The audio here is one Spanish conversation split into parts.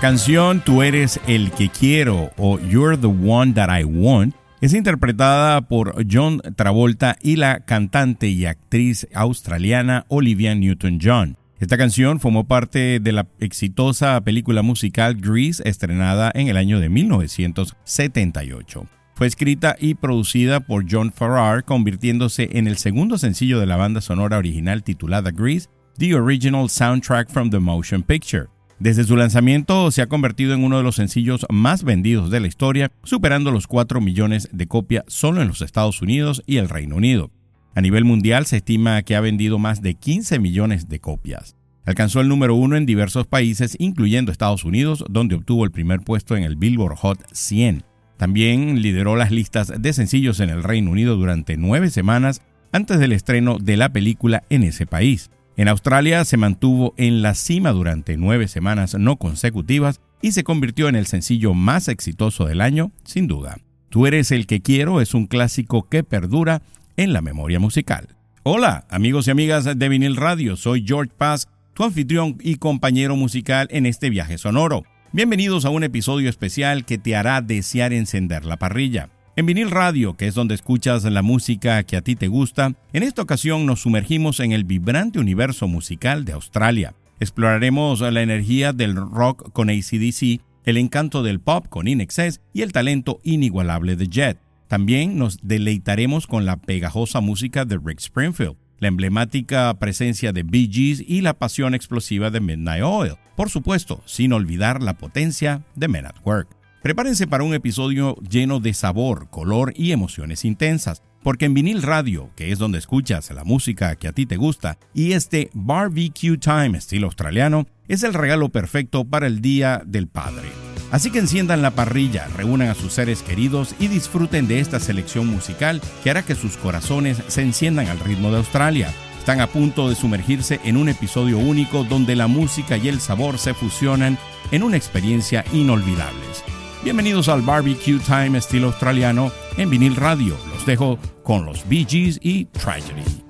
La canción Tú eres el que quiero o You're the one that I want es interpretada por John Travolta y la cantante y actriz australiana Olivia Newton-John. Esta canción formó parte de la exitosa película musical Grease estrenada en el año de 1978. Fue escrita y producida por John Farrar, convirtiéndose en el segundo sencillo de la banda sonora original titulada Grease, The Original Soundtrack from the Motion Picture. Desde su lanzamiento se ha convertido en uno de los sencillos más vendidos de la historia, superando los 4 millones de copias solo en los Estados Unidos y el Reino Unido. A nivel mundial se estima que ha vendido más de 15 millones de copias. Alcanzó el número uno en diversos países, incluyendo Estados Unidos, donde obtuvo el primer puesto en el Billboard Hot 100. También lideró las listas de sencillos en el Reino Unido durante nueve semanas antes del estreno de la película en ese país. En Australia se mantuvo en la cima durante nueve semanas no consecutivas y se convirtió en el sencillo más exitoso del año, sin duda. Tú eres el que quiero es un clásico que perdura en la memoria musical. Hola, amigos y amigas de Vinil Radio, soy George Paz, tu anfitrión y compañero musical en este viaje sonoro. Bienvenidos a un episodio especial que te hará desear encender la parrilla. En vinil radio, que es donde escuchas la música que a ti te gusta, en esta ocasión nos sumergimos en el vibrante universo musical de Australia. Exploraremos la energía del rock con ACDC, el encanto del pop con Inexcess y el talento inigualable de Jet. También nos deleitaremos con la pegajosa música de Rick Springfield. la emblemática presencia de Bee Gees y la pasión explosiva de Midnight Oil. Por supuesto, sin olvidar la potencia de Men at Work. Prepárense para un episodio lleno de sabor, color y emociones intensas, porque en vinil radio, que es donde escuchas la música que a ti te gusta, y este barbecue time estilo australiano, es el regalo perfecto para el Día del Padre. Así que enciendan la parrilla, reúnan a sus seres queridos y disfruten de esta selección musical que hará que sus corazones se enciendan al ritmo de Australia. Están a punto de sumergirse en un episodio único donde la música y el sabor se fusionan en una experiencia inolvidable. Bienvenidos al Barbecue Time estilo australiano en vinil radio. Los dejo con los Bee Gees y Tragedy.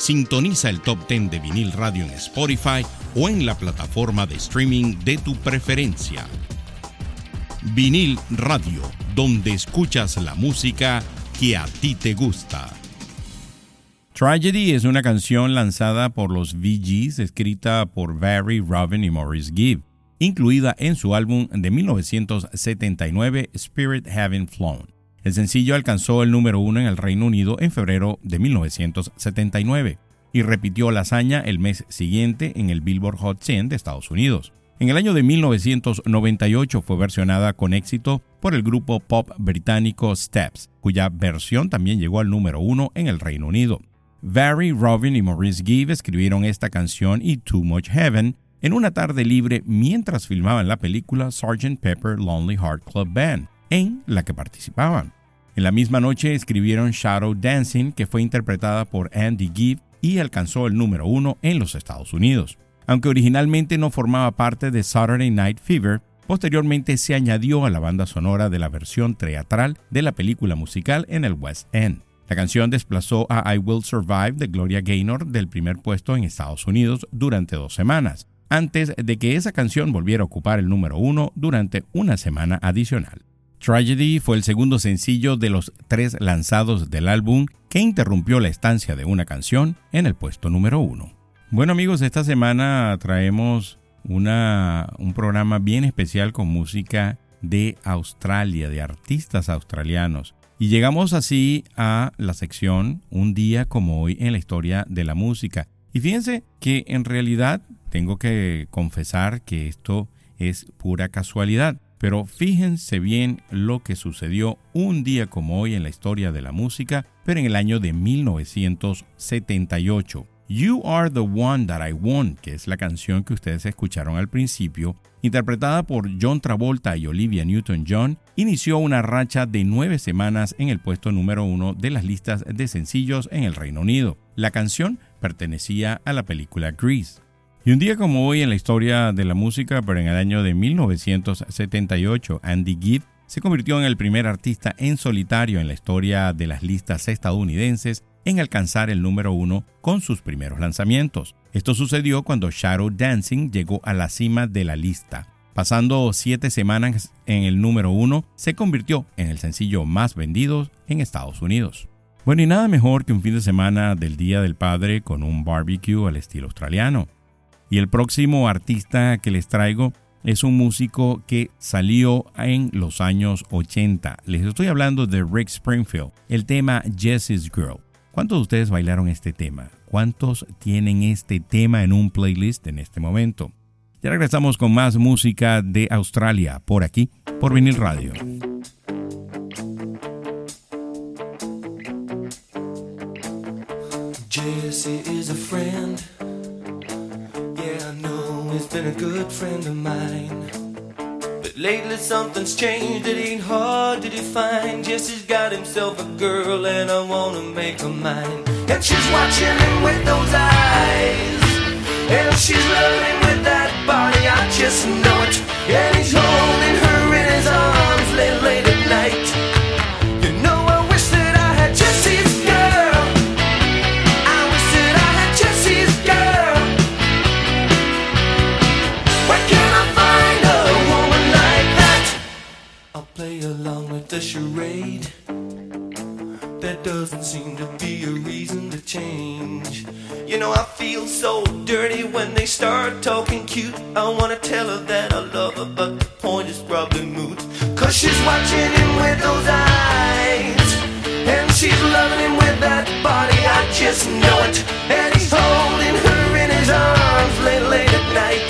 Sintoniza el Top 10 de vinil radio en Spotify o en la plataforma de streaming de tu preferencia. Vinil Radio, donde escuchas la música que a ti te gusta. Tragedy es una canción lanzada por los VGs, escrita por Barry, Robin y Maurice Gibb, incluida en su álbum de 1979 Spirit Having Flown. El sencillo alcanzó el número uno en el Reino Unido en febrero de 1979 y repitió la hazaña el mes siguiente en el Billboard Hot 100 de Estados Unidos. En el año de 1998 fue versionada con éxito por el grupo pop británico Steps, cuya versión también llegó al número uno en el Reino Unido. Barry, Robin y Maurice Gibb escribieron esta canción y Too Much Heaven en una tarde libre mientras filmaban la película Sgt. Pepper Lonely Heart Club Band, en la que participaban. En la misma noche escribieron Shadow Dancing, que fue interpretada por Andy Gibb y alcanzó el número uno en los Estados Unidos. Aunque originalmente no formaba parte de Saturday Night Fever, posteriormente se añadió a la banda sonora de la versión teatral de la película musical en el West End. La canción desplazó a I Will Survive de Gloria Gaynor del primer puesto en Estados Unidos durante dos semanas, antes de que esa canción volviera a ocupar el número uno durante una semana adicional. Tragedy fue el segundo sencillo de los tres lanzados del álbum que interrumpió la estancia de una canción en el puesto número uno. Bueno amigos, esta semana traemos una, un programa bien especial con música de Australia, de artistas australianos. Y llegamos así a la sección Un día como hoy en la historia de la música. Y fíjense que en realidad tengo que confesar que esto es pura casualidad. Pero fíjense bien lo que sucedió un día como hoy en la historia de la música, pero en el año de 1978. You Are the One That I Want, que es la canción que ustedes escucharon al principio, interpretada por John Travolta y Olivia Newton-John, inició una racha de nueve semanas en el puesto número uno de las listas de sencillos en el Reino Unido. La canción pertenecía a la película Grease. Y un día como hoy en la historia de la música, pero en el año de 1978, Andy Gibb se convirtió en el primer artista en solitario en la historia de las listas estadounidenses en alcanzar el número uno con sus primeros lanzamientos. Esto sucedió cuando Shadow Dancing llegó a la cima de la lista. Pasando siete semanas en el número uno, se convirtió en el sencillo más vendido en Estados Unidos. Bueno, y nada mejor que un fin de semana del Día del Padre con un barbecue al estilo australiano. Y el próximo artista que les traigo es un músico que salió en los años 80. Les estoy hablando de Rick Springfield, el tema Jessie's Girl. ¿Cuántos de ustedes bailaron este tema? ¿Cuántos tienen este tema en un playlist en este momento? Ya regresamos con más música de Australia por aquí, por Vinil Radio. He's been a good friend of mine. But lately something's changed, it ain't hard to define. Jesse's got himself a girl and I wanna make her mine. And she's watching him with those eyes. And she's loving with that body, I just know it. And he's holding her doesn't seem to be a reason to change. You know, I feel so dirty when they start talking cute. I wanna tell her that I love her, but the point is probably moot. Cause she's watching him with those eyes. And she's loving him with that body, I just know it. And he's holding her in his arms late, late at night.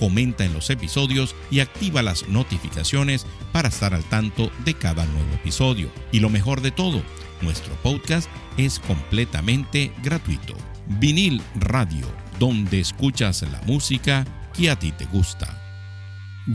comenta en los episodios y activa las notificaciones para estar al tanto de cada nuevo episodio. Y lo mejor de todo, nuestro podcast es completamente gratuito. Vinil Radio, donde escuchas la música que a ti te gusta.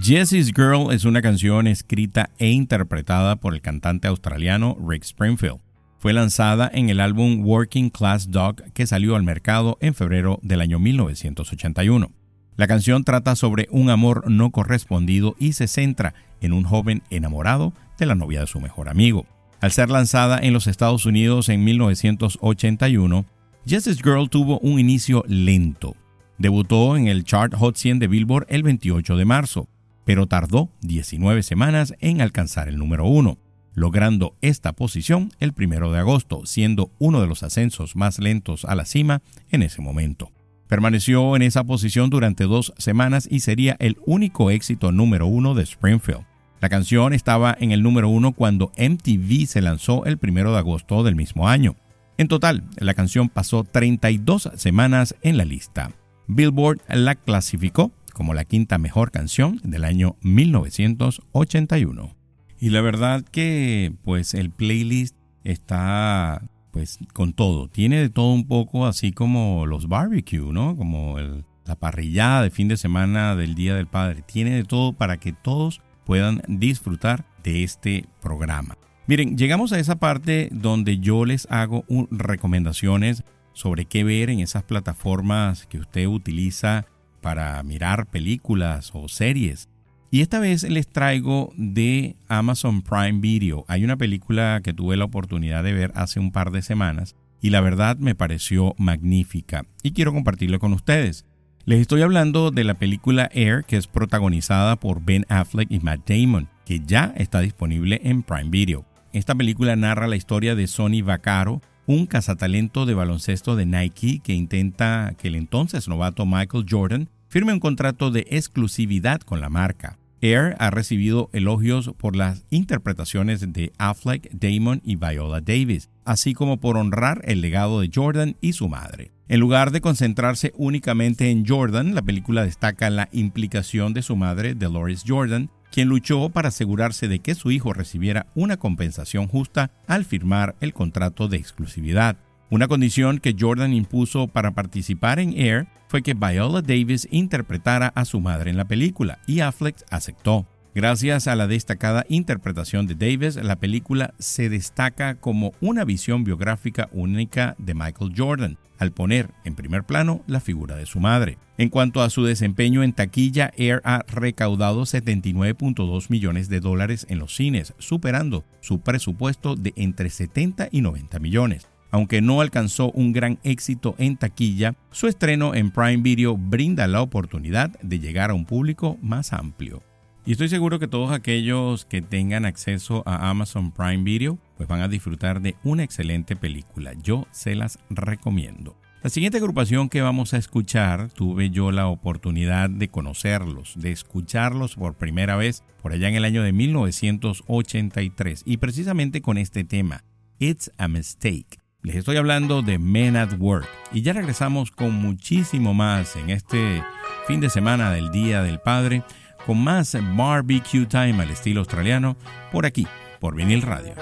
Jessie's Girl es una canción escrita e interpretada por el cantante australiano Rick Springfield. Fue lanzada en el álbum Working Class Dog que salió al mercado en febrero del año 1981. La canción trata sobre un amor no correspondido y se centra en un joven enamorado de la novia de su mejor amigo. Al ser lanzada en los Estados Unidos en 1981, Justice Girl tuvo un inicio lento. Debutó en el chart Hot 100 de Billboard el 28 de marzo, pero tardó 19 semanas en alcanzar el número 1, logrando esta posición el 1 de agosto, siendo uno de los ascensos más lentos a la cima en ese momento. Permaneció en esa posición durante dos semanas y sería el único éxito número uno de Springfield. La canción estaba en el número uno cuando MTV se lanzó el primero de agosto del mismo año. En total, la canción pasó 32 semanas en la lista. Billboard la clasificó como la quinta mejor canción del año 1981. Y la verdad que pues el playlist está pues con todo. Tiene de todo un poco así como los barbecue, ¿no? Como la parrillada de fin de semana del Día del Padre. Tiene de todo para que todos puedan disfrutar de este programa. Miren, llegamos a esa parte donde yo les hago recomendaciones sobre qué ver en esas plataformas que usted utiliza para mirar películas o series. Y esta vez les traigo de Amazon Prime Video. Hay una película que tuve la oportunidad de ver hace un par de semanas y la verdad me pareció magnífica y quiero compartirlo con ustedes. Les estoy hablando de la película Air que es protagonizada por Ben Affleck y Matt Damon, que ya está disponible en Prime Video. Esta película narra la historia de Sonny Vaccaro, un cazatalento de baloncesto de Nike que intenta que el entonces novato Michael Jordan firme un contrato de exclusividad con la marca. Air ha recibido elogios por las interpretaciones de Affleck, Damon y Viola Davis, así como por honrar el legado de Jordan y su madre. En lugar de concentrarse únicamente en Jordan, la película destaca la implicación de su madre, Dolores Jordan, quien luchó para asegurarse de que su hijo recibiera una compensación justa al firmar el contrato de exclusividad. Una condición que Jordan impuso para participar en Air fue que Viola Davis interpretara a su madre en la película y Affleck aceptó. Gracias a la destacada interpretación de Davis, la película se destaca como una visión biográfica única de Michael Jordan, al poner en primer plano la figura de su madre. En cuanto a su desempeño en taquilla, Air ha recaudado 79.2 millones de dólares en los cines, superando su presupuesto de entre 70 y 90 millones. Aunque no alcanzó un gran éxito en taquilla, su estreno en Prime Video brinda la oportunidad de llegar a un público más amplio. Y estoy seguro que todos aquellos que tengan acceso a Amazon Prime Video pues van a disfrutar de una excelente película. Yo se las recomiendo. La siguiente agrupación que vamos a escuchar, tuve yo la oportunidad de conocerlos, de escucharlos por primera vez por allá en el año de 1983 y precisamente con este tema, It's a Mistake. Les estoy hablando de Men at Work y ya regresamos con muchísimo más en este fin de semana del Día del Padre con más barbecue time al estilo australiano por aquí, por vinil radio.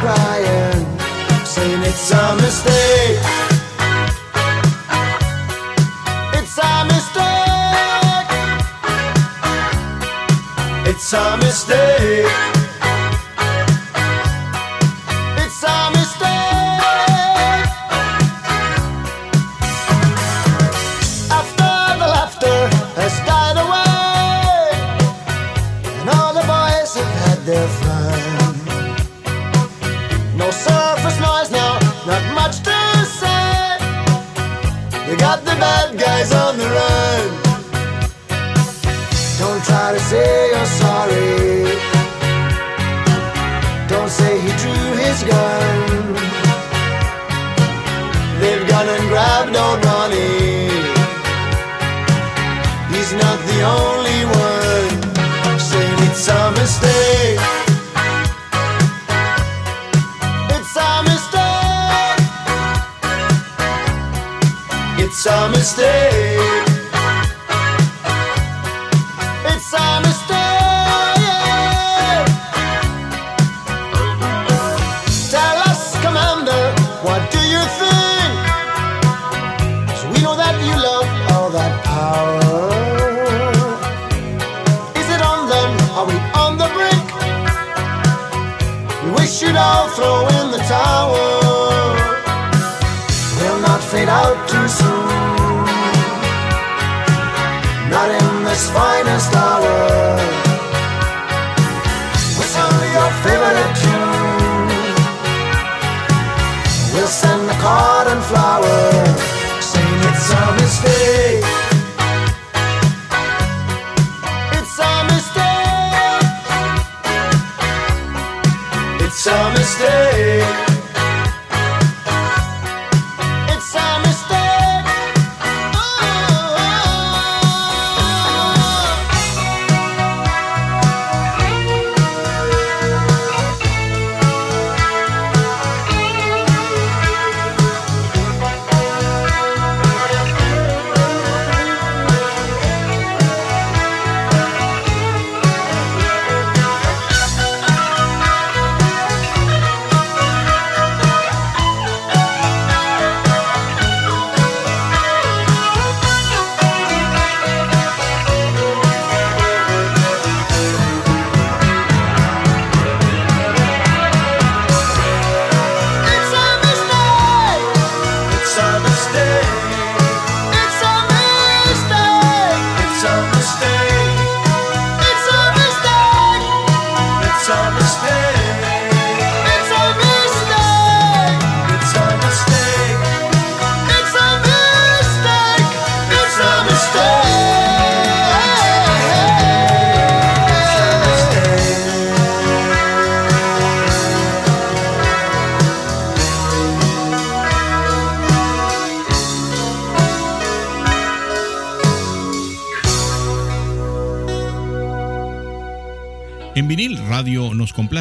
Crying, saying it's a mistake. It's a mistake. It's a mistake. His gun. They've gone and grabbed old Ronnie. He's not the only one saying it's a mistake. It's a mistake. It's a mistake.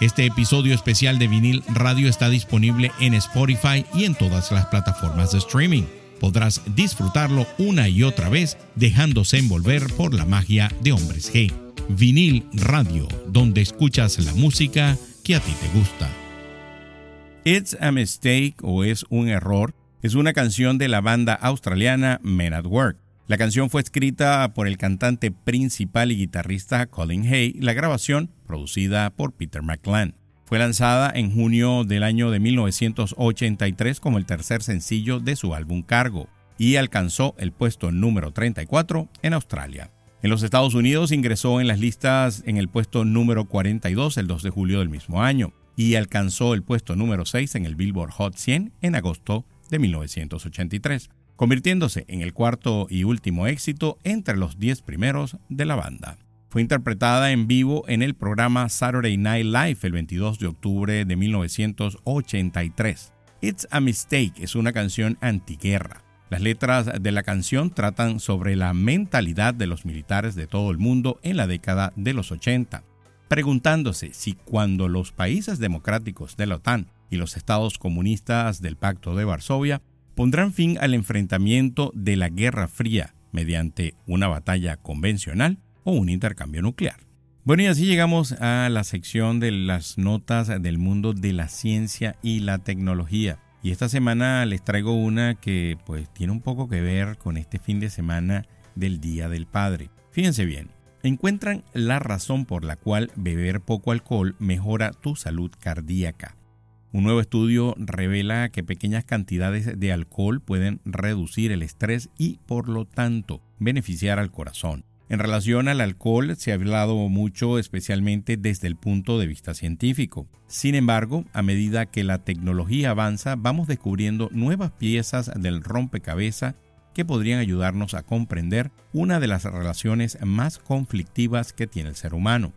Este episodio especial de vinil radio está disponible en Spotify y en todas las plataformas de streaming. Podrás disfrutarlo una y otra vez dejándose envolver por la magia de Hombres G. Vinil Radio, donde escuchas la música que a ti te gusta. It's a Mistake o Es un Error es una canción de la banda australiana Men at Work. La canción fue escrita por el cantante principal y guitarrista Colin Hay, la grabación producida por Peter McLean. Fue lanzada en junio del año de 1983 como el tercer sencillo de su álbum Cargo y alcanzó el puesto número 34 en Australia. En los Estados Unidos ingresó en las listas en el puesto número 42 el 2 de julio del mismo año y alcanzó el puesto número 6 en el Billboard Hot 100 en agosto de 1983 convirtiéndose en el cuarto y último éxito entre los diez primeros de la banda. Fue interpretada en vivo en el programa Saturday Night Live el 22 de octubre de 1983. It's a Mistake es una canción antiguerra. Las letras de la canción tratan sobre la mentalidad de los militares de todo el mundo en la década de los 80, preguntándose si cuando los países democráticos de la OTAN y los estados comunistas del Pacto de Varsovia pondrán fin al enfrentamiento de la Guerra Fría mediante una batalla convencional o un intercambio nuclear. Bueno, y así llegamos a la sección de las notas del mundo de la ciencia y la tecnología. Y esta semana les traigo una que pues tiene un poco que ver con este fin de semana del Día del Padre. Fíjense bien, encuentran la razón por la cual beber poco alcohol mejora tu salud cardíaca. Un nuevo estudio revela que pequeñas cantidades de alcohol pueden reducir el estrés y por lo tanto beneficiar al corazón. En relación al alcohol se ha hablado mucho especialmente desde el punto de vista científico. Sin embargo, a medida que la tecnología avanza, vamos descubriendo nuevas piezas del rompecabezas que podrían ayudarnos a comprender una de las relaciones más conflictivas que tiene el ser humano.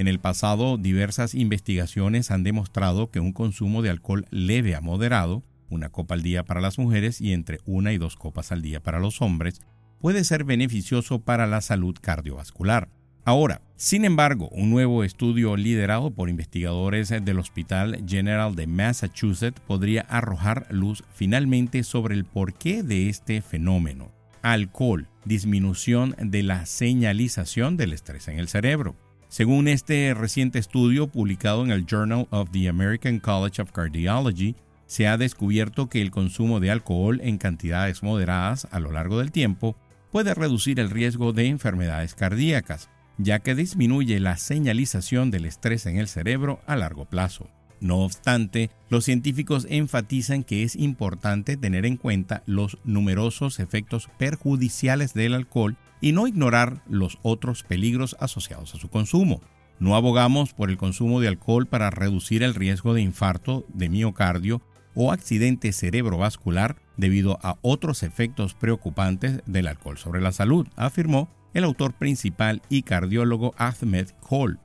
En el pasado, diversas investigaciones han demostrado que un consumo de alcohol leve a moderado, una copa al día para las mujeres y entre una y dos copas al día para los hombres, puede ser beneficioso para la salud cardiovascular. Ahora, sin embargo, un nuevo estudio liderado por investigadores del Hospital General de Massachusetts podría arrojar luz finalmente sobre el porqué de este fenómeno. Alcohol, disminución de la señalización del estrés en el cerebro. Según este reciente estudio publicado en el Journal of the American College of Cardiology, se ha descubierto que el consumo de alcohol en cantidades moderadas a lo largo del tiempo puede reducir el riesgo de enfermedades cardíacas, ya que disminuye la señalización del estrés en el cerebro a largo plazo. No obstante, los científicos enfatizan que es importante tener en cuenta los numerosos efectos perjudiciales del alcohol y no ignorar los otros peligros asociados a su consumo. No abogamos por el consumo de alcohol para reducir el riesgo de infarto de miocardio o accidente cerebrovascular debido a otros efectos preocupantes del alcohol sobre la salud, afirmó el autor principal y cardiólogo Ahmed Cole.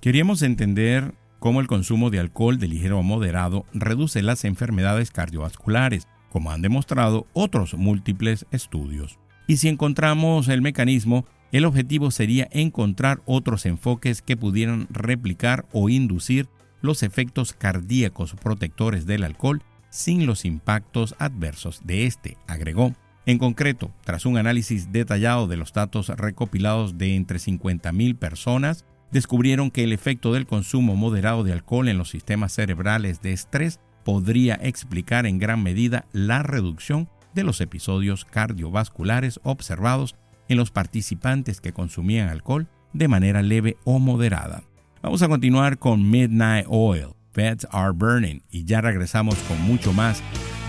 Queríamos entender cómo el consumo de alcohol de ligero a moderado reduce las enfermedades cardiovasculares, como han demostrado otros múltiples estudios. Y si encontramos el mecanismo, el objetivo sería encontrar otros enfoques que pudieran replicar o inducir los efectos cardíacos protectores del alcohol sin los impactos adversos de este, agregó. En concreto, tras un análisis detallado de los datos recopilados de entre 50.000 personas, descubrieron que el efecto del consumo moderado de alcohol en los sistemas cerebrales de estrés podría explicar en gran medida la reducción de los episodios cardiovasculares observados en los participantes que consumían alcohol de manera leve o moderada. Vamos a continuar con Midnight Oil, Feds Are Burning, y ya regresamos con mucho más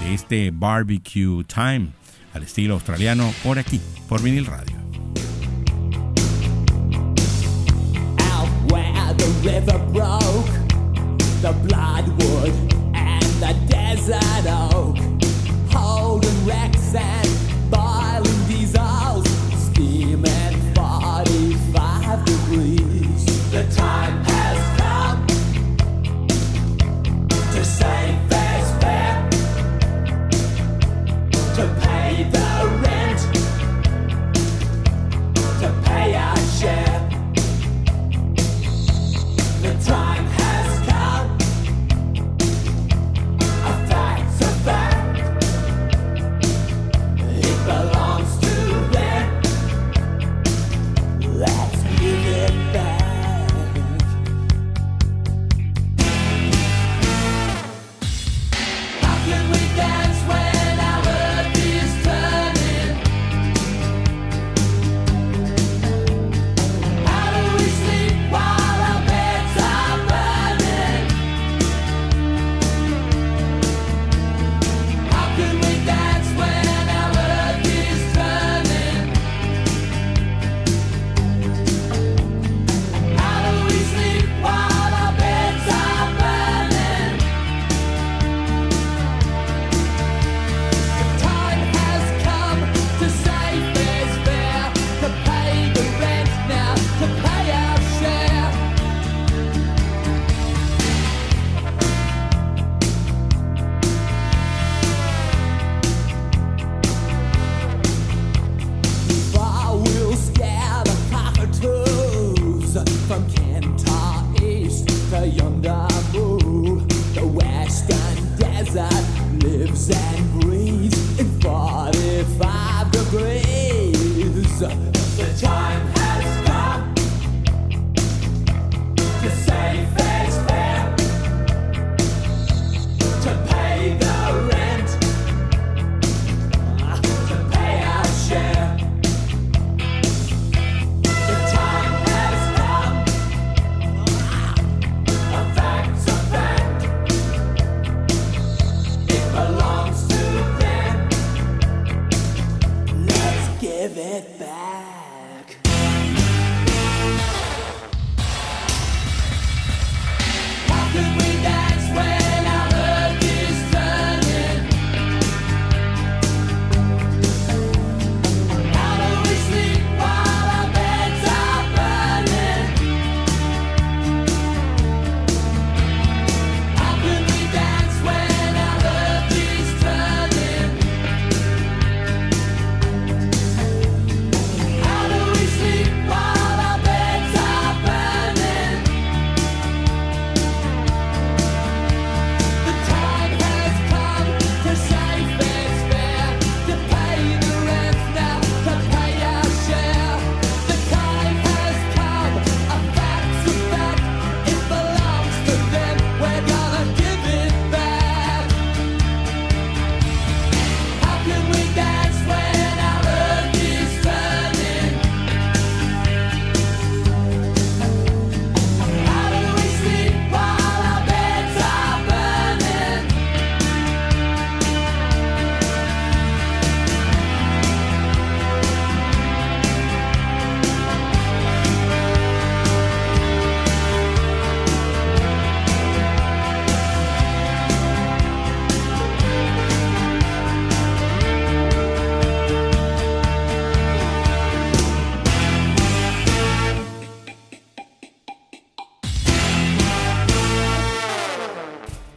de este barbecue time al estilo australiano por aquí, por vinil radio. loud and and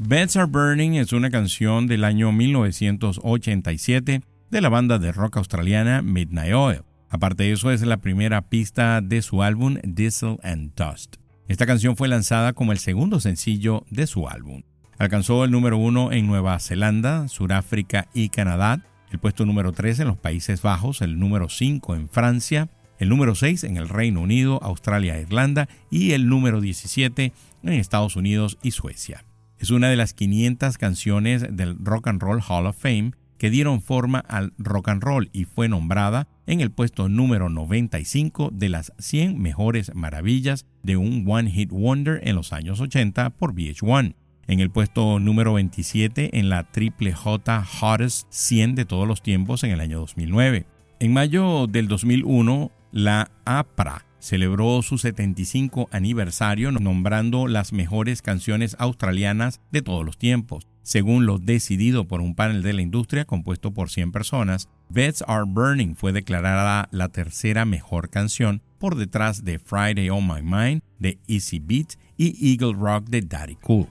Beds Are Burning es una canción del año 1987 de la banda de rock australiana Midnight Oil. Aparte de eso, es la primera pista de su álbum Diesel and Dust. Esta canción fue lanzada como el segundo sencillo de su álbum. Alcanzó el número uno en Nueva Zelanda, Sudáfrica y Canadá, el puesto número 3 en los Países Bajos, el número 5 en Francia, el número 6 en el Reino Unido, Australia e Irlanda y el número 17 en Estados Unidos y Suecia. Es una de las 500 canciones del Rock and Roll Hall of Fame que dieron forma al rock and roll y fue nombrada en el puesto número 95 de las 100 mejores maravillas de un One Hit Wonder en los años 80 por VH1. En el puesto número 27 en la Triple J Hottest 100 de todos los tiempos en el año 2009. En mayo del 2001, la APRA celebró su 75 aniversario nombrando las mejores canciones australianas de todos los tiempos. Según lo decidido por un panel de la industria compuesto por 100 personas, Beds Are Burning fue declarada la tercera mejor canción por detrás de Friday on My Mind de Easy Beat y Eagle Rock de Daddy Cool.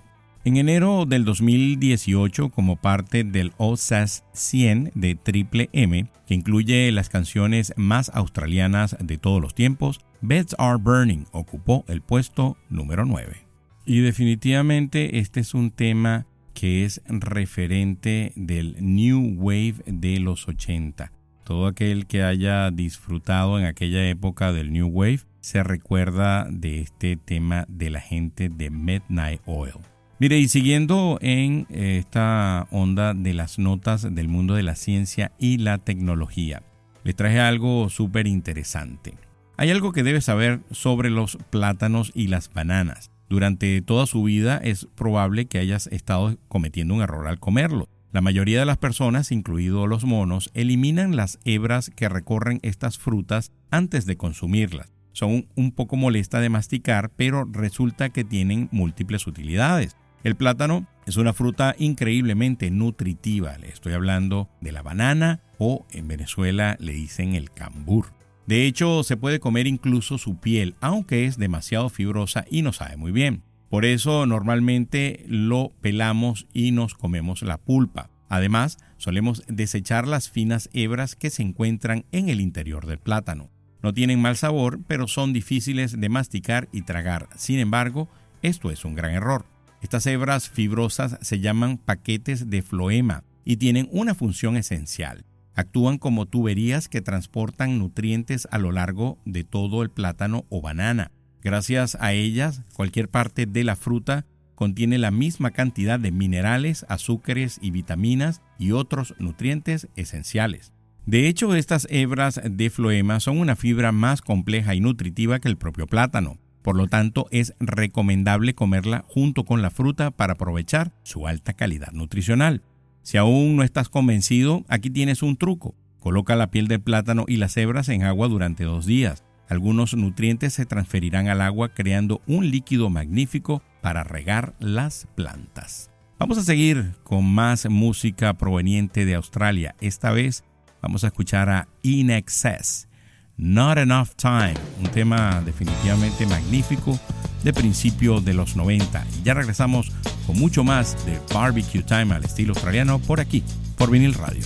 En enero del 2018, como parte del OSAS 100 de Triple M, que incluye las canciones más australianas de todos los tiempos, Beds Are Burning ocupó el puesto número 9. Y definitivamente este es un tema que es referente del New Wave de los 80. Todo aquel que haya disfrutado en aquella época del New Wave se recuerda de este tema de la gente de Midnight Oil. Mire, y siguiendo en eh, esta onda de las notas del mundo de la ciencia y la tecnología, les traje algo súper interesante. Hay algo que debes saber sobre los plátanos y las bananas. Durante toda su vida es probable que hayas estado cometiendo un error al comerlo. La mayoría de las personas, incluidos los monos, eliminan las hebras que recorren estas frutas antes de consumirlas. Son un poco molestas de masticar, pero resulta que tienen múltiples utilidades. El plátano es una fruta increíblemente nutritiva. Le estoy hablando de la banana o en Venezuela le dicen el cambur. De hecho, se puede comer incluso su piel, aunque es demasiado fibrosa y no sabe muy bien. Por eso normalmente lo pelamos y nos comemos la pulpa. Además, solemos desechar las finas hebras que se encuentran en el interior del plátano. No tienen mal sabor, pero son difíciles de masticar y tragar. Sin embargo, esto es un gran error. Estas hebras fibrosas se llaman paquetes de floema y tienen una función esencial. Actúan como tuberías que transportan nutrientes a lo largo de todo el plátano o banana. Gracias a ellas, cualquier parte de la fruta contiene la misma cantidad de minerales, azúcares y vitaminas y otros nutrientes esenciales. De hecho, estas hebras de floema son una fibra más compleja y nutritiva que el propio plátano. Por lo tanto, es recomendable comerla junto con la fruta para aprovechar su alta calidad nutricional. Si aún no estás convencido, aquí tienes un truco. Coloca la piel del plátano y las hebras en agua durante dos días. Algunos nutrientes se transferirán al agua creando un líquido magnífico para regar las plantas. Vamos a seguir con más música proveniente de Australia. Esta vez vamos a escuchar a In Excess, Not Enough Time, un tema definitivamente magnífico de principio de los 90. Y ya regresamos con mucho más de Barbecue Time al estilo australiano por aquí, por Vinil Radio.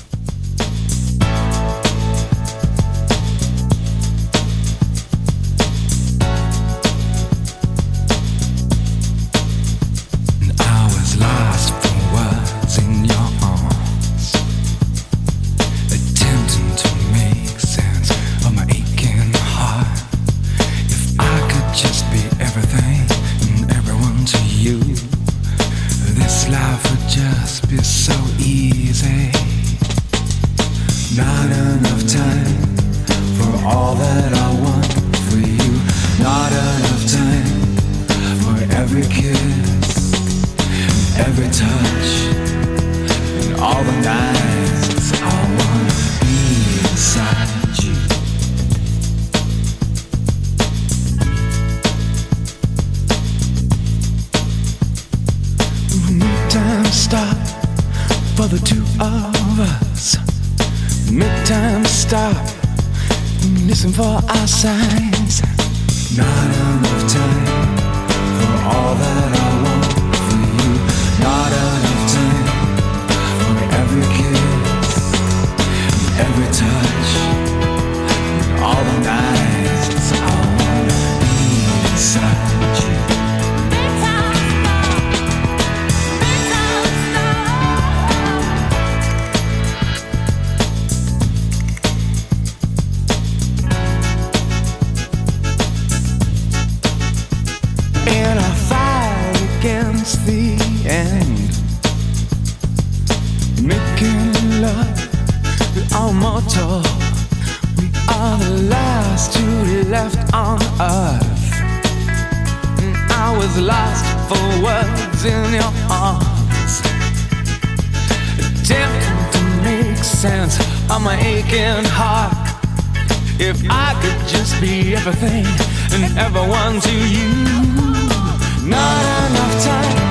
We are mortal. We are the last two left on earth. And I was lost for words in your arms. Attempting to make sense of my aching heart. If I could just be everything and everyone to you. Not enough time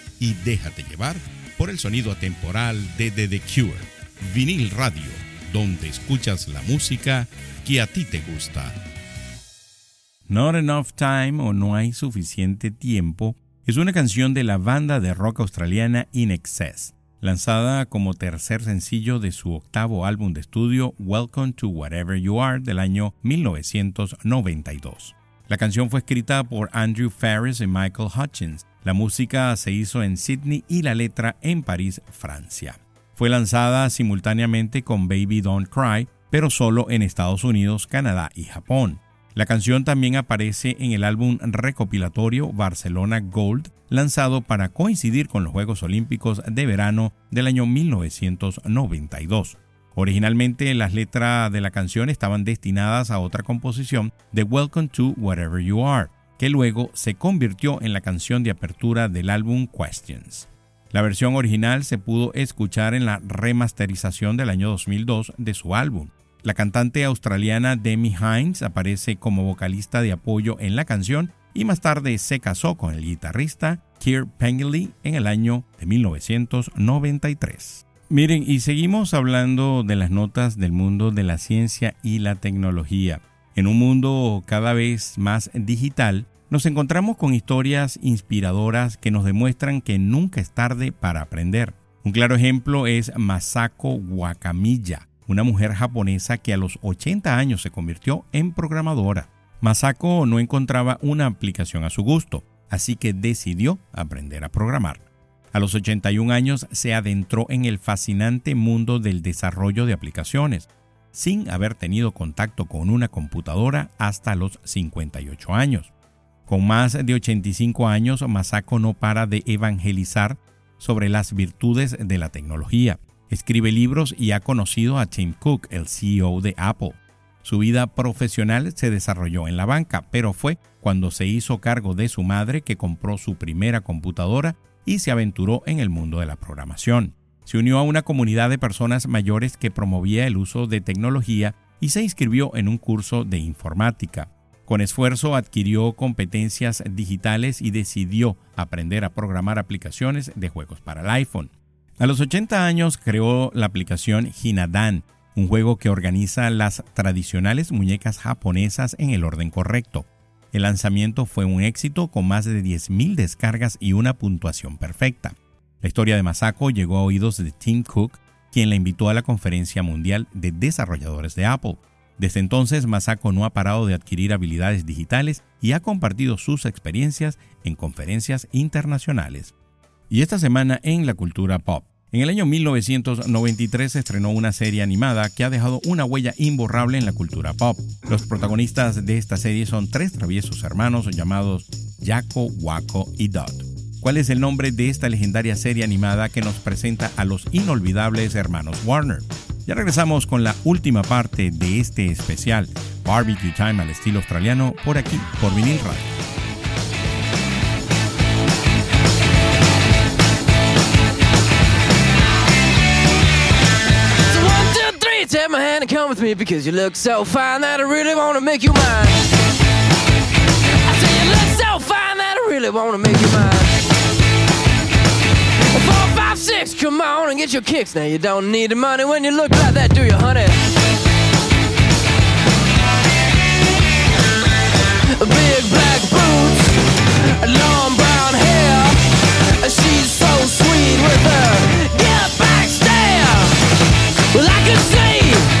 y déjate llevar por el sonido atemporal de The, Cure, Vinil Radio, donde escuchas la música que a ti te gusta. Not Enough Time o No hay suficiente tiempo es una canción de la banda de rock australiana In Excess, lanzada como tercer sencillo de su octavo álbum de estudio Welcome to Whatever You Are del año 1992. La canción fue escrita por Andrew Ferris y Michael Hutchins. La música se hizo en Sydney y la letra en París, Francia. Fue lanzada simultáneamente con Baby Don't Cry, pero solo en Estados Unidos, Canadá y Japón. La canción también aparece en el álbum recopilatorio Barcelona Gold, lanzado para coincidir con los Juegos Olímpicos de Verano del año 1992. Originalmente las letras de la canción estaban destinadas a otra composición de Welcome to Whatever You Are, que luego se convirtió en la canción de apertura del álbum Questions. La versión original se pudo escuchar en la remasterización del año 2002 de su álbum. La cantante australiana Demi Hines aparece como vocalista de apoyo en la canción y más tarde se casó con el guitarrista Keir Pengley en el año de 1993. Miren, y seguimos hablando de las notas del mundo de la ciencia y la tecnología. En un mundo cada vez más digital, nos encontramos con historias inspiradoras que nos demuestran que nunca es tarde para aprender. Un claro ejemplo es Masako Wakamiya, una mujer japonesa que a los 80 años se convirtió en programadora. Masako no encontraba una aplicación a su gusto, así que decidió aprender a programar. A los 81 años se adentró en el fascinante mundo del desarrollo de aplicaciones, sin haber tenido contacto con una computadora hasta los 58 años. Con más de 85 años, Masako no para de evangelizar sobre las virtudes de la tecnología. Escribe libros y ha conocido a Tim Cook, el CEO de Apple. Su vida profesional se desarrolló en la banca, pero fue cuando se hizo cargo de su madre que compró su primera computadora y se aventuró en el mundo de la programación. Se unió a una comunidad de personas mayores que promovía el uso de tecnología y se inscribió en un curso de informática. Con esfuerzo adquirió competencias digitales y decidió aprender a programar aplicaciones de juegos para el iPhone. A los 80 años creó la aplicación Hinadan, un juego que organiza las tradicionales muñecas japonesas en el orden correcto. El lanzamiento fue un éxito con más de 10.000 descargas y una puntuación perfecta. La historia de Masako llegó a oídos de Tim Cook, quien la invitó a la Conferencia Mundial de Desarrolladores de Apple. Desde entonces, Masako no ha parado de adquirir habilidades digitales y ha compartido sus experiencias en conferencias internacionales. Y esta semana en la cultura pop. En el año 1993 se estrenó una serie animada que ha dejado una huella imborrable en la cultura pop. Los protagonistas de esta serie son tres traviesos hermanos llamados Jaco, Waco y Dot. ¿Cuál es el nombre de esta legendaria serie animada que nos presenta a los inolvidables hermanos Warner? Ya regresamos con la última parte de este especial, Barbecue Time al estilo australiano, por aquí, por Vinil Radio. Take my hand and come with me because you look so fine that I really want to make you mine. I say you look so fine that I really want to make you mine. Six, come on and get your kicks. Now you don't need the money when you look like that, do you, honey? Big black boots, long brown hair. She's so sweet with her get back stare. Well, I could see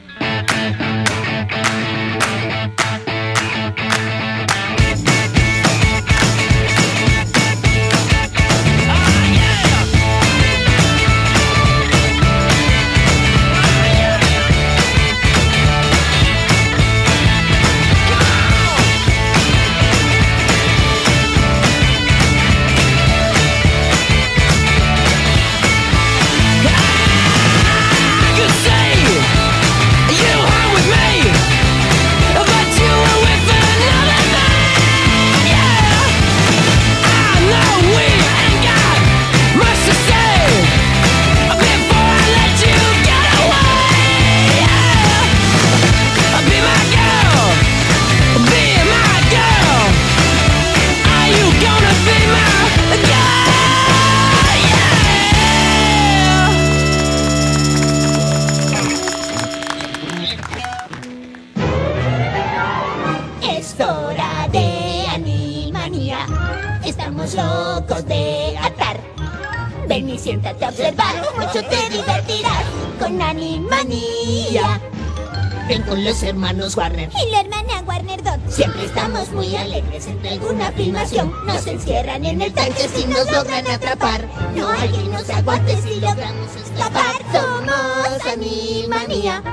Con los hermanos Warner. Y la hermana Warner Dot. Siempre estamos muy alegres entre alguna filmación. Nos encierran en el tanque si nos logran atrapar. No hay quien nos aguante si logramos escapar. Somos Animanía.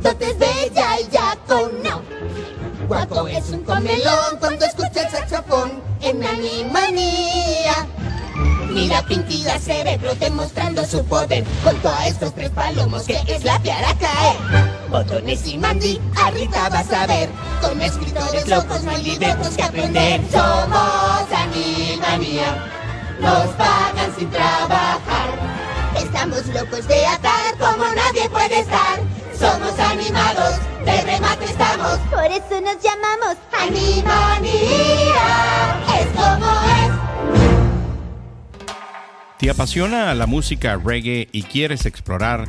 Dot es bella y Jaco no. Guapo es un comelón cuando escucha el saxofón en Animanía. Mira Pinky la cerebro demostrando su poder junto a estos tres palomos que es la piara caer. Botones y Mandy, ahorita vas a ver. Con escritores locos no hay libretos que aprender. Somos Animanía, nos pagan sin trabajar. Estamos locos de atar como nadie puede estar. Somos animados, de remate estamos. Por eso nos llamamos Animanía. Es como es. ¿Te apasiona la música reggae y quieres explorar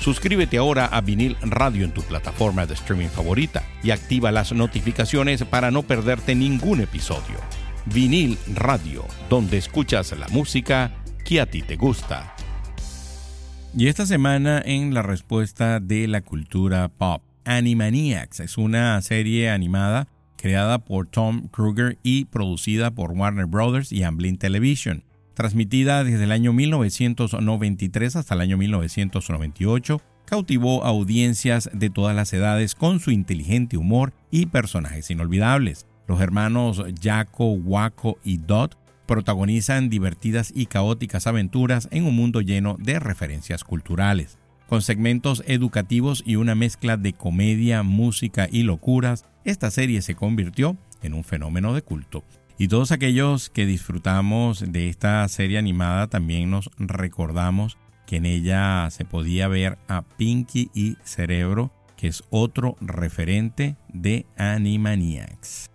Suscríbete ahora a Vinil Radio en tu plataforma de streaming favorita y activa las notificaciones para no perderte ningún episodio. Vinil Radio, donde escuchas la música que a ti te gusta. Y esta semana en la respuesta de la cultura pop, Animaniacs es una serie animada creada por Tom Kruger y producida por Warner Brothers y Amblin Television. Transmitida desde el año 1993 hasta el año 1998, cautivó a audiencias de todas las edades con su inteligente humor y personajes inolvidables. Los hermanos Jaco, Waco y Dot protagonizan divertidas y caóticas aventuras en un mundo lleno de referencias culturales. Con segmentos educativos y una mezcla de comedia, música y locuras, esta serie se convirtió en un fenómeno de culto. Y todos aquellos que disfrutamos de esta serie animada también nos recordamos que en ella se podía ver a Pinky y Cerebro, que es otro referente de Animaniacs.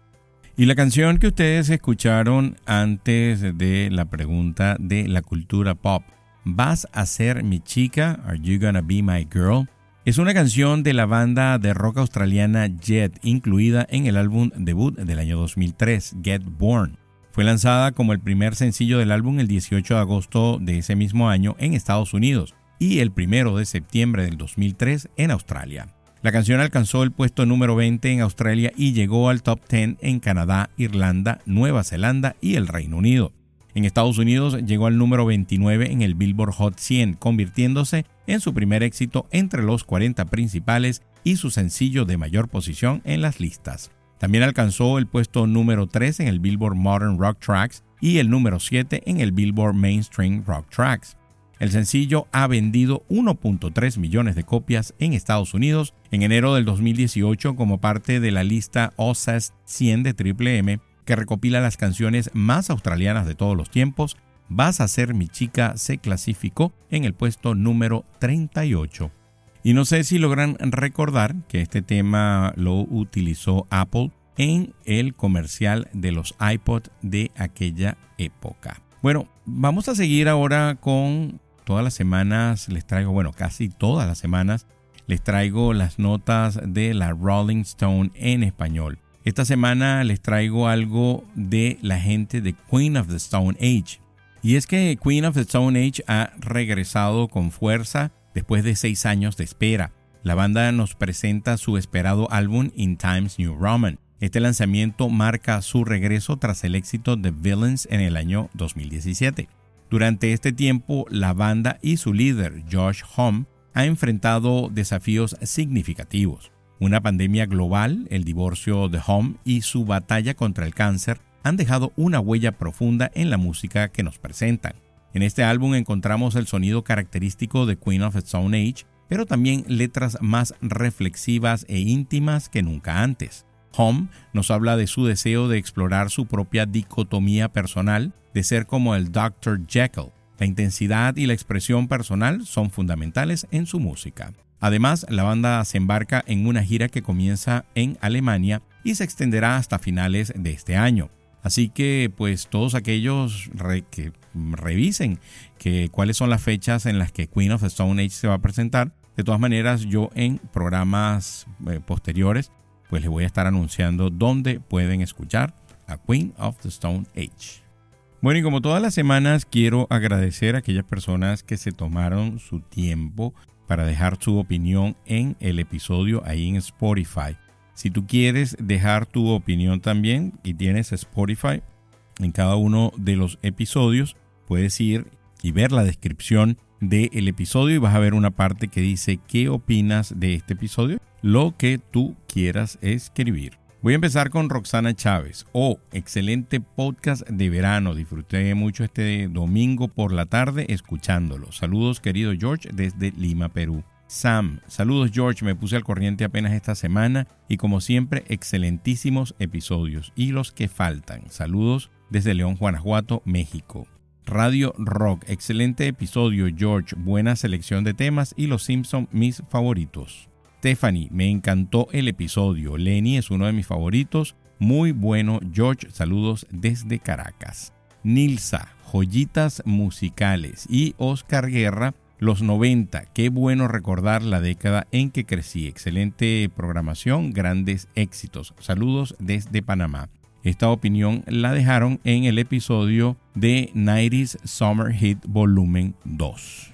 Y la canción que ustedes escucharon antes de la pregunta de la cultura pop, ¿Vas a ser mi chica? Are you gonna be my girl? Es una canción de la banda de rock australiana Jet, incluida en el álbum debut del año 2003, Get Born. Fue lanzada como el primer sencillo del álbum el 18 de agosto de ese mismo año en Estados Unidos y el 1 de septiembre del 2003 en Australia. La canción alcanzó el puesto número 20 en Australia y llegó al top 10 en Canadá, Irlanda, Nueva Zelanda y el Reino Unido. En Estados Unidos llegó al número 29 en el Billboard Hot 100, convirtiéndose en su primer éxito entre los 40 principales y su sencillo de mayor posición en las listas. También alcanzó el puesto número 3 en el Billboard Modern Rock Tracks y el número 7 en el Billboard Mainstream Rock Tracks. El sencillo ha vendido 1.3 millones de copias en Estados Unidos en enero del 2018 como parte de la lista OSAS 100 de Triple M que recopila las canciones más australianas de todos los tiempos. Vas a ser mi chica se clasificó en el puesto número 38. Y no sé si logran recordar que este tema lo utilizó Apple en el comercial de los iPod de aquella época. Bueno, vamos a seguir ahora con todas las semanas les traigo, bueno, casi todas las semanas les traigo las notas de la Rolling Stone en español. Esta semana les traigo algo de la gente de Queen of the Stone Age. Y es que Queen of the Stone Age ha regresado con fuerza después de seis años de espera. La banda nos presenta su esperado álbum In Times New Roman. Este lanzamiento marca su regreso tras el éxito de Villains en el año 2017. Durante este tiempo, la banda y su líder, Josh Homme, ha enfrentado desafíos significativos. Una pandemia global, el divorcio de Home y su batalla contra el cáncer han dejado una huella profunda en la música que nos presentan. En este álbum encontramos el sonido característico de Queen of Stone Age, pero también letras más reflexivas e íntimas que nunca antes. Home nos habla de su deseo de explorar su propia dicotomía personal, de ser como el Dr. Jekyll. La intensidad y la expresión personal son fundamentales en su música. Además, la banda se embarca en una gira que comienza en Alemania y se extenderá hasta finales de este año. Así que, pues todos aquellos que revisen que cuáles son las fechas en las que Queen of the Stone Age se va a presentar. De todas maneras, yo en programas eh, posteriores pues les voy a estar anunciando dónde pueden escuchar a Queen of the Stone Age. Bueno, y como todas las semanas, quiero agradecer a aquellas personas que se tomaron su tiempo para dejar su opinión en el episodio ahí en Spotify. Si tú quieres dejar tu opinión también y tienes Spotify, en cada uno de los episodios puedes ir y ver la descripción del episodio y vas a ver una parte que dice qué opinas de este episodio lo que tú quieras escribir. Voy a empezar con Roxana Chávez. Oh, excelente podcast de verano. Disfruté mucho este domingo por la tarde escuchándolo. Saludos, querido George, desde Lima, Perú. Sam, saludos George, me puse al corriente apenas esta semana y como siempre, excelentísimos episodios y los que faltan. Saludos desde León, Guanajuato, México. Radio Rock, excelente episodio George, buena selección de temas y Los Simpson mis favoritos. Stephanie, me encantó el episodio. Lenny es uno de mis favoritos. Muy bueno, George. Saludos desde Caracas. Nilsa, joyitas musicales. Y Oscar Guerra, los 90. Qué bueno recordar la década en que crecí. Excelente programación, grandes éxitos. Saludos desde Panamá. Esta opinión la dejaron en el episodio de 90s Summer Hit Volumen 2.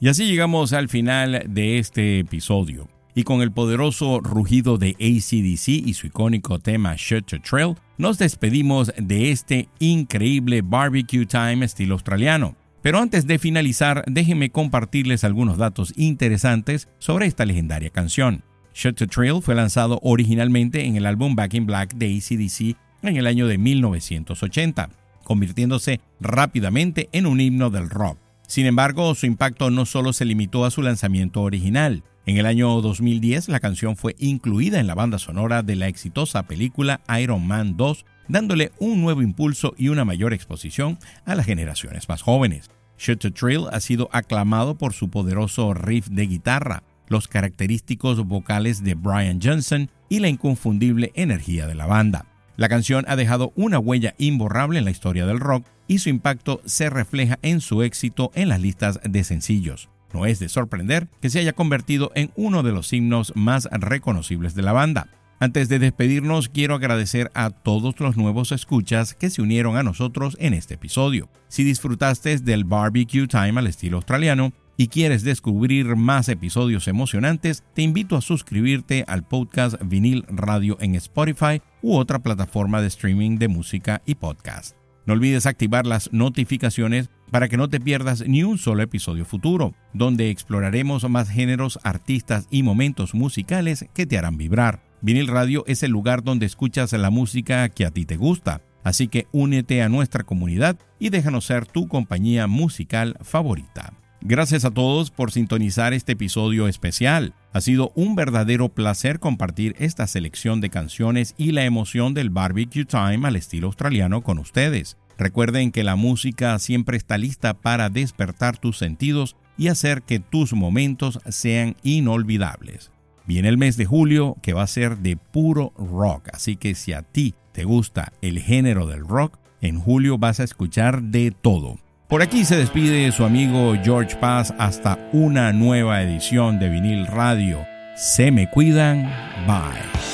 Y así llegamos al final de este episodio y con el poderoso rugido de ACDC y su icónico tema Shut to Trail, nos despedimos de este increíble barbecue time estilo australiano. Pero antes de finalizar, déjenme compartirles algunos datos interesantes sobre esta legendaria canción. Shut to Trail fue lanzado originalmente en el álbum Back in Black de ACDC en el año de 1980, convirtiéndose rápidamente en un himno del rock. Sin embargo, su impacto no solo se limitó a su lanzamiento original, en el año 2010 la canción fue incluida en la banda sonora de la exitosa película Iron Man 2, dándole un nuevo impulso y una mayor exposición a las generaciones más jóvenes. Shoot to Thrill ha sido aclamado por su poderoso riff de guitarra, los característicos vocales de Brian Johnson y la inconfundible energía de la banda. La canción ha dejado una huella imborrable en la historia del rock y su impacto se refleja en su éxito en las listas de sencillos. No es de sorprender que se haya convertido en uno de los himnos más reconocibles de la banda. Antes de despedirnos, quiero agradecer a todos los nuevos escuchas que se unieron a nosotros en este episodio. Si disfrutaste del barbecue time al estilo australiano y quieres descubrir más episodios emocionantes, te invito a suscribirte al podcast Vinil Radio en Spotify u otra plataforma de streaming de música y podcast. No olvides activar las notificaciones para que no te pierdas ni un solo episodio futuro, donde exploraremos más géneros, artistas y momentos musicales que te harán vibrar. Vinil Radio es el lugar donde escuchas la música que a ti te gusta, así que únete a nuestra comunidad y déjanos ser tu compañía musical favorita. Gracias a todos por sintonizar este episodio especial. Ha sido un verdadero placer compartir esta selección de canciones y la emoción del barbecue time al estilo australiano con ustedes. Recuerden que la música siempre está lista para despertar tus sentidos y hacer que tus momentos sean inolvidables. Viene el mes de julio que va a ser de puro rock, así que si a ti te gusta el género del rock, en julio vas a escuchar de todo. Por aquí se despide su amigo George Paz hasta una nueva edición de vinil radio. Se me cuidan, bye.